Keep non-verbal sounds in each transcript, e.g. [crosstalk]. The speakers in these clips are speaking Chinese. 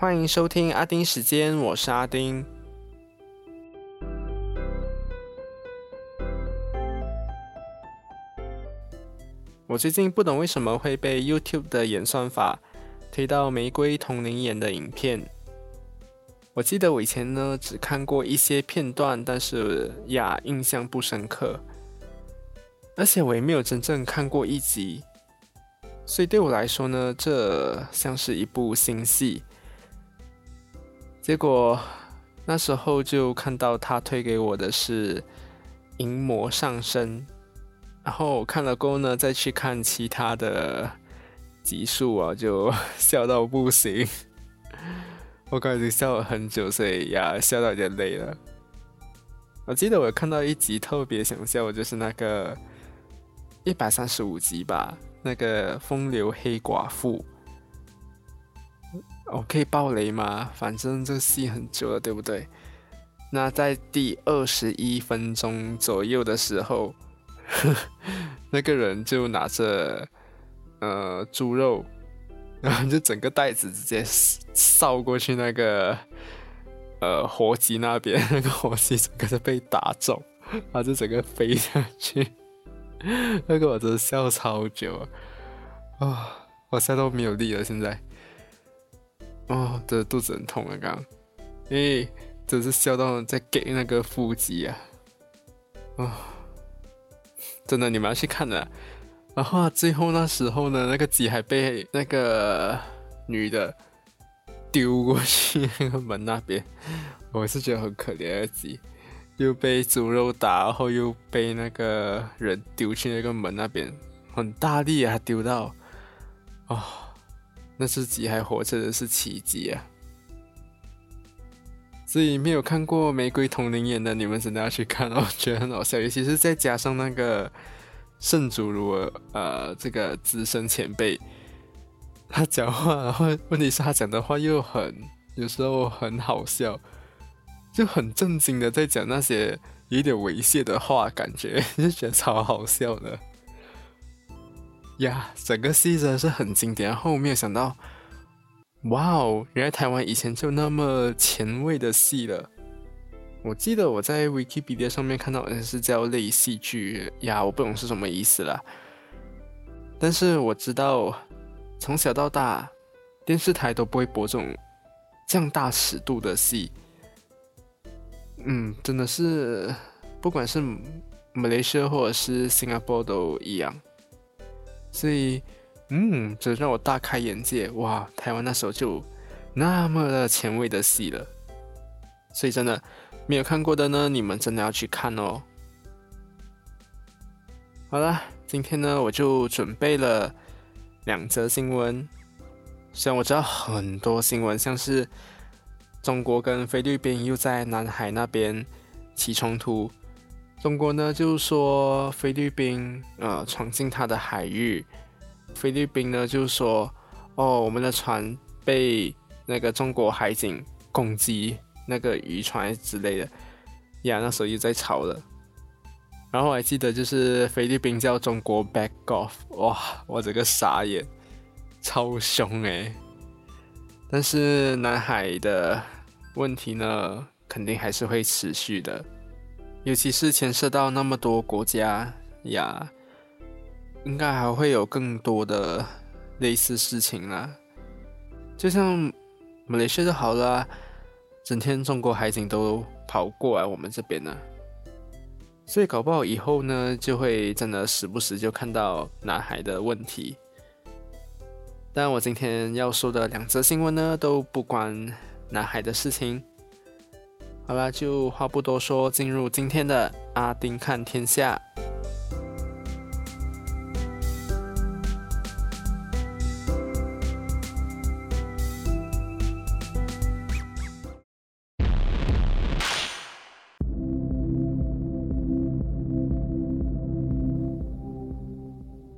欢迎收听阿丁时间，我是阿丁。我最近不懂为什么会被 YouTube 的演算法推到玫瑰同龄眼的影片。我记得我以前呢只看过一些片段，但是呀印象不深刻，而且我也没有真正看过一集，所以对我来说呢，这像是一部新戏。结果那时候就看到他推给我的是《淫魔上身》，然后我看了过后呢，再去看其他的集数啊，就 [laughs] 笑到不行。我刚才已经笑了很久，所以呀，笑到有点累了。我记得我看到一集特别想笑，就是那个一百三十五集吧，那个风流黑寡妇。我可以爆雷吗？反正这戏很久了，对不对？那在第二十一分钟左右的时候，呵 [laughs] 那个人就拿着呃猪肉，然后就整个袋子直接扫过去那个呃火鸡那边，[laughs] 那个火鸡整个被打中，他就整个飞下去，[laughs] 那个我真的笑超久啊！我笑到没有力了，现在。哦，这肚子很痛啊！刚，诶，真是笑到在给那个腹肌啊！啊，真的，你们要去看的。然后最后那时候呢，那个鸡还被那个女的丢过去那个门那边，[laughs] 我是觉得很可怜的鸡，又被猪肉打，然后又被那个人丢去那个门那边，很大力啊，丢到，啊。那只鸡还活着的是奇迹啊！所以没有看过《玫瑰同龄眼》的你们真的要去看哦，[laughs] 觉得很好笑，尤其是再加上那个圣主如呃这个资深前辈，他讲话，然后问题是他讲的话又很有时候很好笑，就很震惊的在讲那些有点猥亵的话，感觉 [laughs] 就觉得超好笑的。呀，整个戏真的是很经典。然后我没有想到，哇哦，原来台湾以前就那么前卫的戏了。我记得我在 Wikipedia 上面看到的是叫类戏剧呀，我不懂是什么意思啦。但是我知道，从小到大，电视台都不会播这种这样大尺度的戏。嗯，真的是，不管是马来西亚或者是新加坡都一样。所以，嗯，这让我大开眼界哇！台湾那时候就那么的前卫的戏了，所以真的没有看过的呢，你们真的要去看哦。好了，今天呢我就准备了两则新闻，虽然我知道很多新闻，像是中国跟菲律宾又在南海那边起冲突。中国呢，就是说菲律宾呃闯进他的海域，菲律宾呢就是说哦我们的船被那个中国海警攻击，那个渔船之类的，呀那时候又在吵了。然后我还记得就是菲律宾叫中国 back off，哇我这个傻眼，超凶诶。但是南海的问题呢，肯定还是会持续的。尤其是牵涉到那么多国家呀，应该还会有更多的类似事情啦。就像马来西亚就好了，整天中国海警都跑过来我们这边呢，所以搞不好以后呢，就会真的时不时就看到南海的问题。但我今天要说的两则新闻呢，都不关南海的事情。好啦，就话不多说，进入今天的阿丁看天下。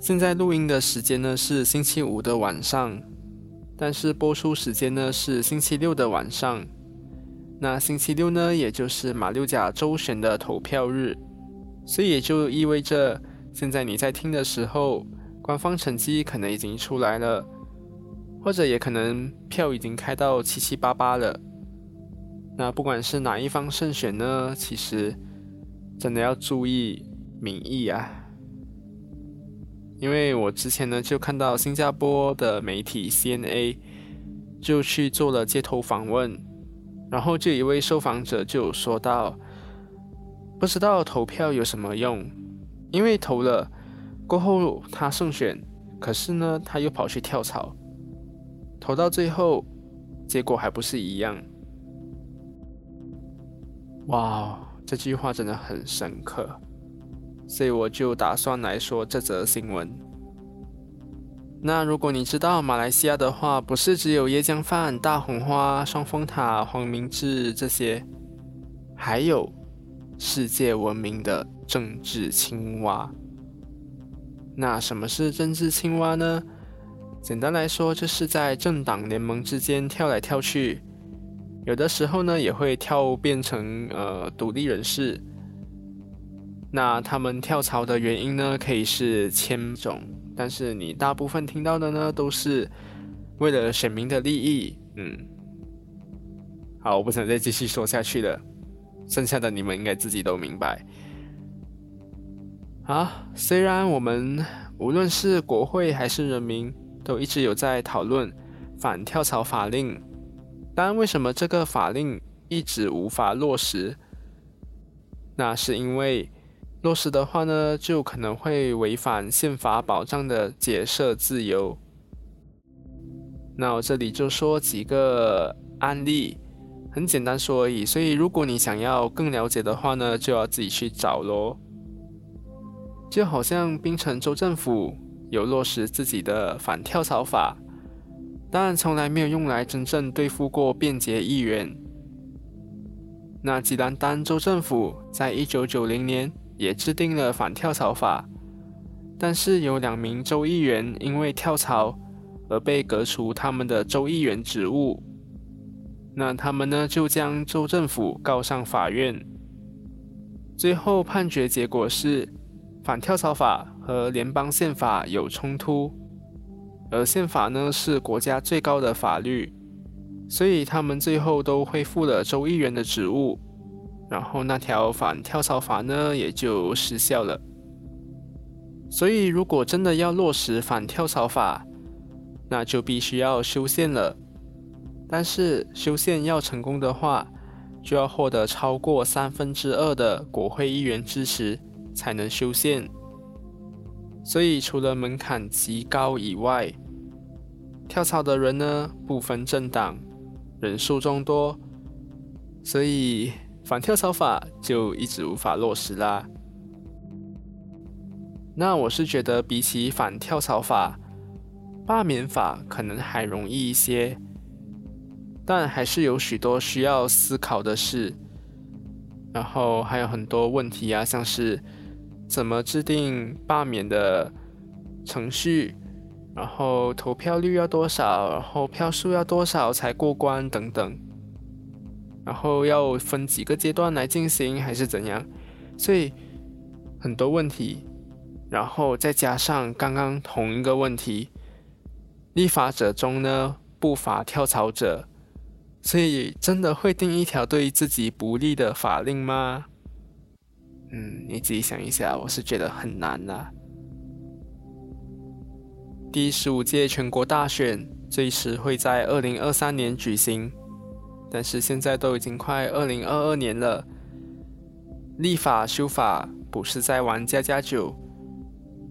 现在录音的时间呢是星期五的晚上，但是播出时间呢是星期六的晚上。那星期六呢，也就是马六甲周选的投票日，所以也就意味着，现在你在听的时候，官方成绩可能已经出来了。或者也可能票已经开到七七八八了。那不管是哪一方胜选呢，其实真的要注意民意啊。因为我之前呢就看到新加坡的媒体 CNA 就去做了街头访问，然后这一位受访者就说到，不知道投票有什么用，因为投了过后他胜选，可是呢他又跑去跳槽，投到最后结果还不是一样。哇，这句话真的很深刻。所以我就打算来说这则新闻。那如果你知道马来西亚的话，不是只有椰浆饭、大红花、双峰塔、黄明志这些，还有世界闻名的政治青蛙。那什么是政治青蛙呢？简单来说，就是在政党联盟之间跳来跳去，有的时候呢也会跳变成呃独立人士。那他们跳槽的原因呢，可以是千种，但是你大部分听到的呢，都是为了选民的利益。嗯，好，我不想再继续说下去了，剩下的你们应该自己都明白。啊，虽然我们无论是国会还是人民，都一直有在讨论反跳槽法令，但为什么这个法令一直无法落实？那是因为。落实的话呢，就可能会违反宪法保障的解社自由。那我这里就说几个案例，很简单说而已。所以如果你想要更了解的话呢，就要自己去找咯。就好像槟城州政府有落实自己的反跳槽法，但从来没有用来真正对付过便捷议员。那吉兰丹州政府在一九九零年。也制定了反跳槽法，但是有两名州议员因为跳槽而被革除他们的州议员职务。那他们呢就将州政府告上法院。最后判决结果是，反跳槽法和联邦宪法有冲突，而宪法呢是国家最高的法律，所以他们最后都恢复了州议员的职务。然后那条反跳槽法呢也就失效了。所以如果真的要落实反跳槽法，那就必须要修宪了。但是修宪要成功的话，就要获得超过三分之二的国会议员支持才能修宪。所以除了门槛极高以外，跳槽的人呢不分政党，人数众多，所以。反跳槽法就一直无法落实啦。那我是觉得，比起反跳槽法，罢免法可能还容易一些，但还是有许多需要思考的事。然后还有很多问题啊，像是怎么制定罢免的程序，然后投票率要多少，然后票数要多少才过关等等。然后要分几个阶段来进行，还是怎样？所以很多问题，然后再加上刚刚同一个问题，立法者中呢不乏跳槽者，所以真的会定一条对自己不利的法令吗？嗯，你自己想一下，我是觉得很难呐。第十五届全国大选最迟会在二零二三年举行。但是现在都已经快二零二二年了，立法修法不是在玩家家酒，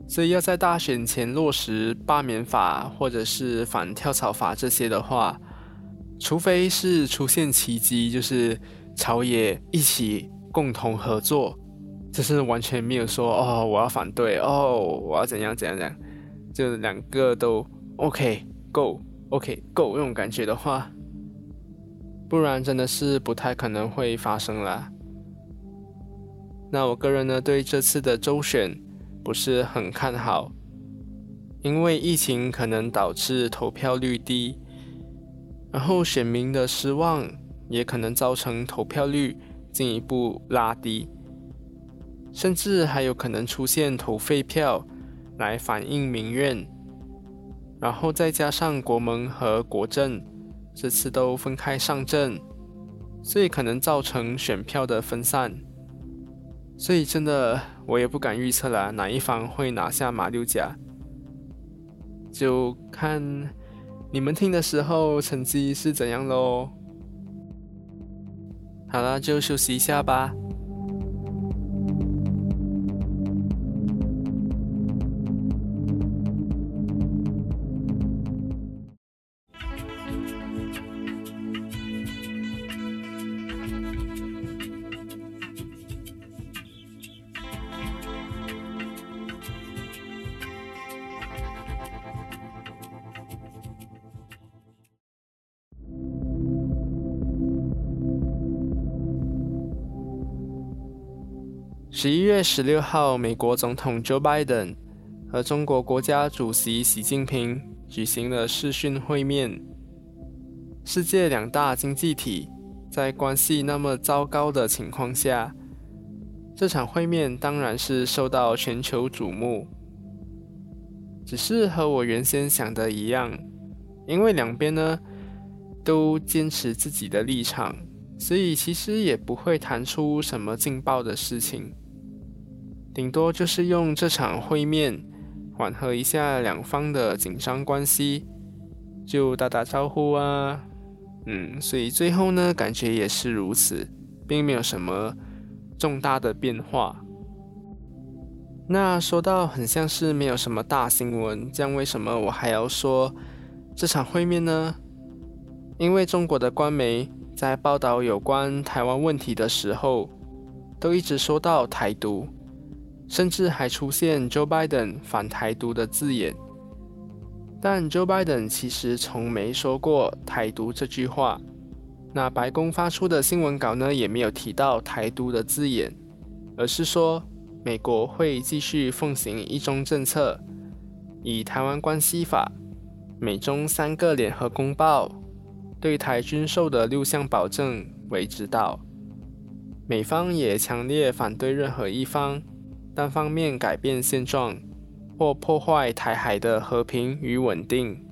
所以要在大选前落实罢免法或者是反跳槽法这些的话，除非是出现奇迹，就是朝野一起共同合作，就是完全没有说哦我要反对哦我要怎样怎样怎样，就两个都 OK go OK go 那种感觉的话。不然真的是不太可能会发生了。那我个人呢，对这次的周选不是很看好，因为疫情可能导致投票率低，然后选民的失望也可能造成投票率进一步拉低，甚至还有可能出现投废票来反映民怨，然后再加上国盟和国政这次都分开上阵，所以可能造成选票的分散。所以真的我也不敢预测了，哪一方会拿下马六甲，就看你们听的时候成绩是怎样喽。好了，就休息一下吧。十一月十六号，美国总统 Joe Biden 和中国国家主席习近平举行了视讯会面。世界两大经济体在关系那么糟糕的情况下，这场会面当然是受到全球瞩目。只是和我原先想的一样，因为两边呢都坚持自己的立场，所以其实也不会谈出什么劲爆的事情。顶多就是用这场会面缓和一下两方的紧张关系，就打打招呼啊，嗯，所以最后呢，感觉也是如此，并没有什么重大的变化。那说到很像是没有什么大新闻，这样为什么我还要说这场会面呢？因为中国的官媒在报道有关台湾问题的时候，都一直说到台独。甚至还出现 Joe Biden 反台独的字眼，但 Joe Biden 其实从没说过台独这句话。那白宫发出的新闻稿呢，也没有提到台独的字眼，而是说美国会继续奉行一中政策，以台湾关系法、美中三个联合公报、对台军售的六项保证为指导。美方也强烈反对任何一方。单方面改变现状或破坏台海的和平与稳定，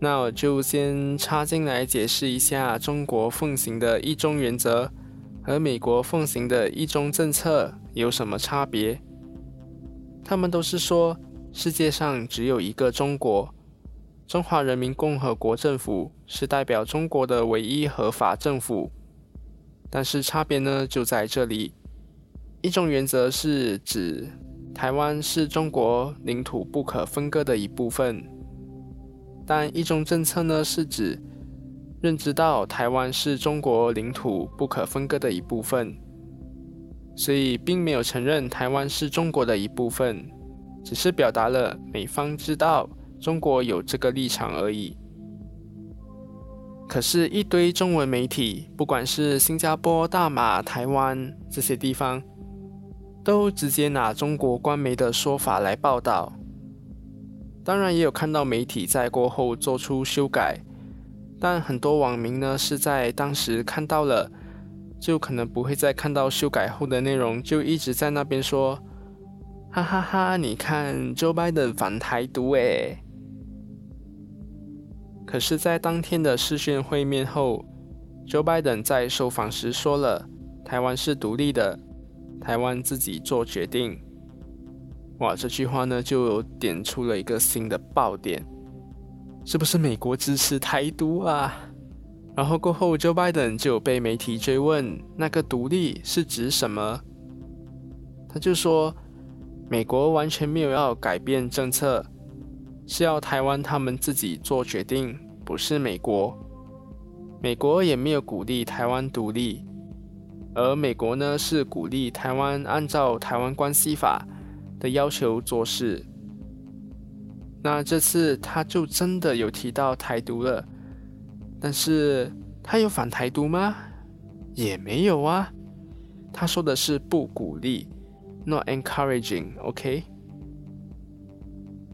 那我就先插进来解释一下中国奉行的一中原则和美国奉行的一中政策有什么差别。他们都是说世界上只有一个中国，中华人民共和国政府是代表中国的唯一合法政府，但是差别呢就在这里。一中原则是指台湾是中国领土不可分割的一部分，但一中政策呢是指认知到台湾是中国领土不可分割的一部分，所以并没有承认台湾是中国的一部分，只是表达了美方知道中国有这个立场而已。可是，一堆中文媒体，不管是新加坡、大马、台湾这些地方。都直接拿中国官媒的说法来报道，当然也有看到媒体在过后做出修改，但很多网民呢是在当时看到了，就可能不会再看到修改后的内容，就一直在那边说，哈哈哈，你看 Joe Biden 反台独诶。可是，在当天的视讯会面后，Joe Biden 在受访时说了，台湾是独立的。台湾自己做决定，哇！这句话呢，就点出了一个新的爆点，是不是美国支持台独啊？然后过后，Joe Biden 就被媒体追问，那个独立是指什么？他就说，美国完全没有要改变政策，是要台湾他们自己做决定，不是美国，美国也没有鼓励台湾独立。而美国呢，是鼓励台湾按照《台湾关系法》的要求做事。那这次他就真的有提到台独了，但是他有反台独吗？也没有啊。他说的是不鼓励，not encouraging。OK。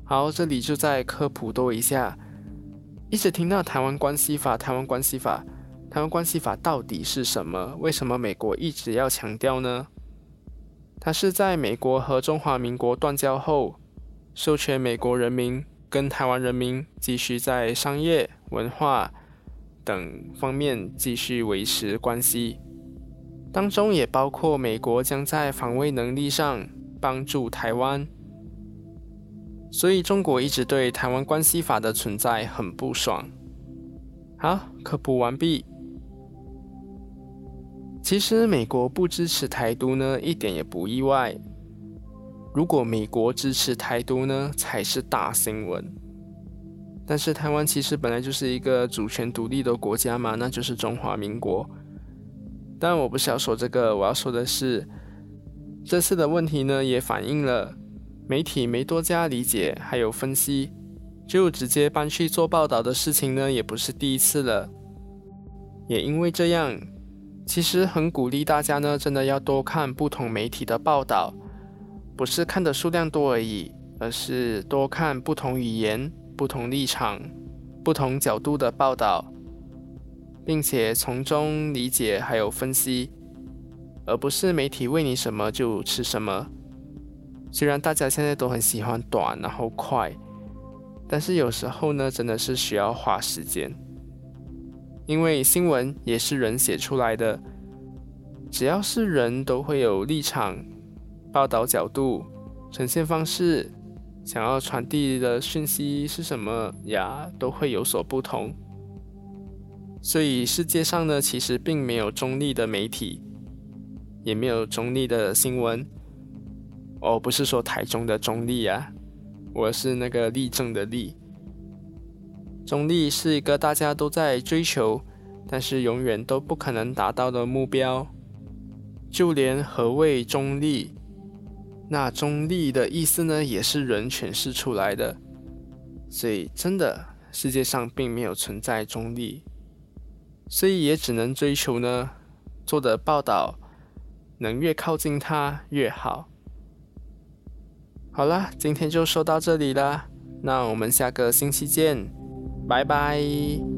好，这里就再科普多一下。一直听到《》，《台湾关系法》。台湾关系法台湾关系法到底是什么？为什么美国一直要强调呢？它是在美国和中华民国断交后，授权美国人民跟台湾人民继续在商业、文化等方面继续维持关系，当中也包括美国将在防卫能力上帮助台湾。所以中国一直对台湾关系法的存在很不爽。好，科普完毕。其实美国不支持台独呢，一点也不意外。如果美国支持台独呢，才是大新闻。但是台湾其实本来就是一个主权独立的国家嘛，那就是中华民国。但我不是要说这个，我要说的是，这次的问题呢，也反映了媒体没多加理解还有分析，就直接搬去做报道的事情呢，也不是第一次了。也因为这样。其实很鼓励大家呢，真的要多看不同媒体的报道，不是看的数量多而已，而是多看不同语言、不同立场、不同角度的报道，并且从中理解还有分析，而不是媒体喂你什么就吃什么。虽然大家现在都很喜欢短然后快，但是有时候呢，真的是需要花时间。因为新闻也是人写出来的，只要是人都会有立场、报道角度、呈现方式，想要传递的讯息是什么呀，都会有所不同。所以世界上呢，其实并没有中立的媒体，也没有中立的新闻。哦，不是说台中的中立啊，我是那个立正的立。中立是一个大家都在追求，但是永远都不可能达到的目标。就连何谓中立，那中立的意思呢，也是人诠释出来的。所以，真的世界上并没有存在中立，所以也只能追求呢，做的报道能越靠近它越好。好了，今天就说到这里啦，那我们下个星期见。拜拜。